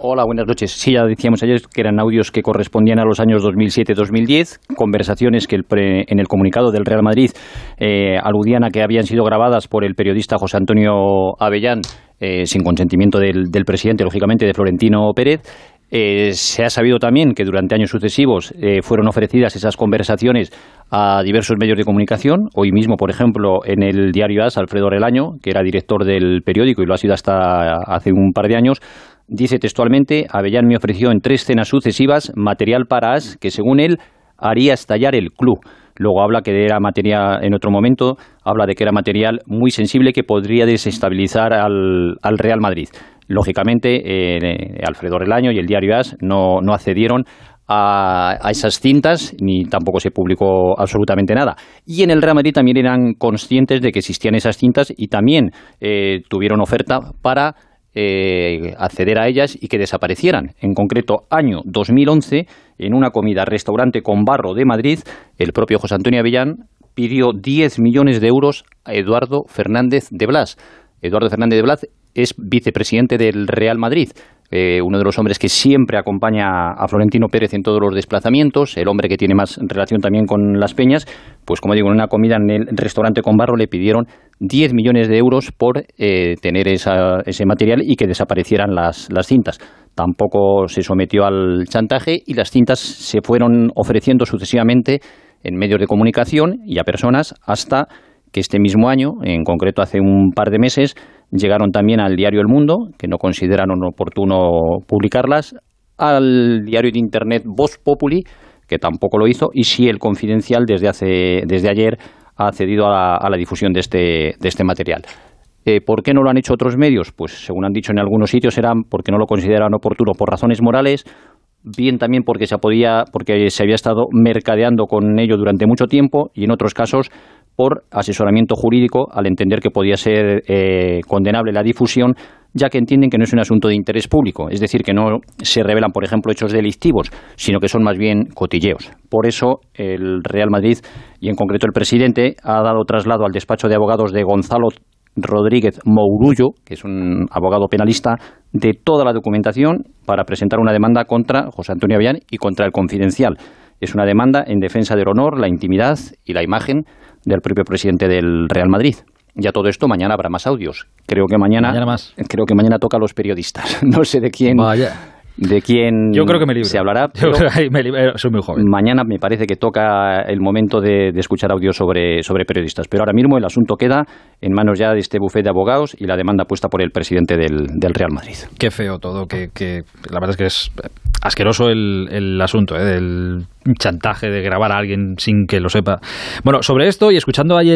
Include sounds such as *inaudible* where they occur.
Hola, buenas noches. Sí, ya decíamos ayer que eran audios que correspondían a los años 2007-2010, conversaciones que en el comunicado del Real Madrid eh, aludían a que habían sido grabadas por el periodista José Antonio Avellán, eh, sin consentimiento del, presidente, lógicamente, de Florentino Pérez. Eh, se ha sabido también que durante años sucesivos fueron ofrecidas esas conversaciones a diversos medios de comunicación. Hoy mismo, por ejemplo, en el diario AS, Alfredo Relaño, que era director del periódico y lo ha sido hasta hace un par de años, Dice textualmente, Avellán me ofreció en tres cenas sucesivas material para As que según él haría estallar el club. Luego habla que era material, en otro momento, habla de que era material muy sensible que podría desestabilizar al, Real Madrid. Lógicamente, eh, Alfredo Relaño y el diario AS no, accedieron a, esas cintas, ni tampoco se publicó absolutamente nada. Y en el Real Madrid también eran conscientes de que existían esas cintas y también eh, tuvieron oferta para eh, acceder a ellas y que desaparecieran. En concreto, año 2011, en una comida restaurante con barro de Madrid, el propio José Antonio Avellán pidió 10 millones de euros a Eduardo Fernández de Blas. Eduardo Fernández de Blas es vicepresidente del Real Madrid. Eh, uno de los hombres que siempre acompaña a Florentino Pérez en todos los desplazamientos, el hombre que tiene más relación también con las peñas, pues como digo, en una comida en el restaurante con barro le pidieron 10 millones de euros por eh, tener ese material y que desaparecieran las, las cintas. Tampoco se sometió al chantaje y las cintas se fueron ofreciendo sucesivamente en medios de comunicación y a personas hasta que este mismo año, en concreto hace un par de meses, llegaron también al diario El Mundo, que no consideraron oportuno publicarlas, al diario de Internet Voz Populi, que tampoco lo hizo, y sí el Confidencial desde, hace, desde ayer ha accedido a la, difusión de este, de este material. Eh, ¿Por qué no lo han hecho otros medios? Pues según han dicho en algunos sitios eran porque no lo consideran oportuno por razones morales, bien también porque se podía, porque se había estado mercadeando con ello durante mucho tiempo y en otros casos por asesoramiento jurídico al entender que podía ser eh, condenable la difusión ya que entienden que no es un asunto de interés público, es decir, que no se revelan, por ejemplo, hechos delictivos, sino que son más bien cotilleos. Por eso, el Real Madrid, y en concreto el presidente, ha dado traslado al despacho de abogados de Gonzalo Rodríguez Mourullo, que es un abogado penalista, de toda la documentación para presentar una demanda contra José Antonio Avellán y contra el Confidencial. Es una demanda en defensa del honor, la intimidad y la imagen del propio presidente del Real Madrid. Ya todo esto, mañana habrá más audios. Creo que mañana, creo que mañana toca a los periodistas. *laughs* No sé de quién. De quién Yo creo que me se hablará. soy muy joven. Mañana me parece que toca el momento de, escuchar audios sobre, sobre periodistas. Pero ahora mismo el asunto queda en manos ya de este bufete de abogados y la demanda puesta por el presidente del, Real Madrid. Qué feo todo, que, la verdad es que es asqueroso el, el asunto ¿eh? del chantaje de grabar a alguien sin que lo sepa. Bueno, sobre esto y escuchando ayer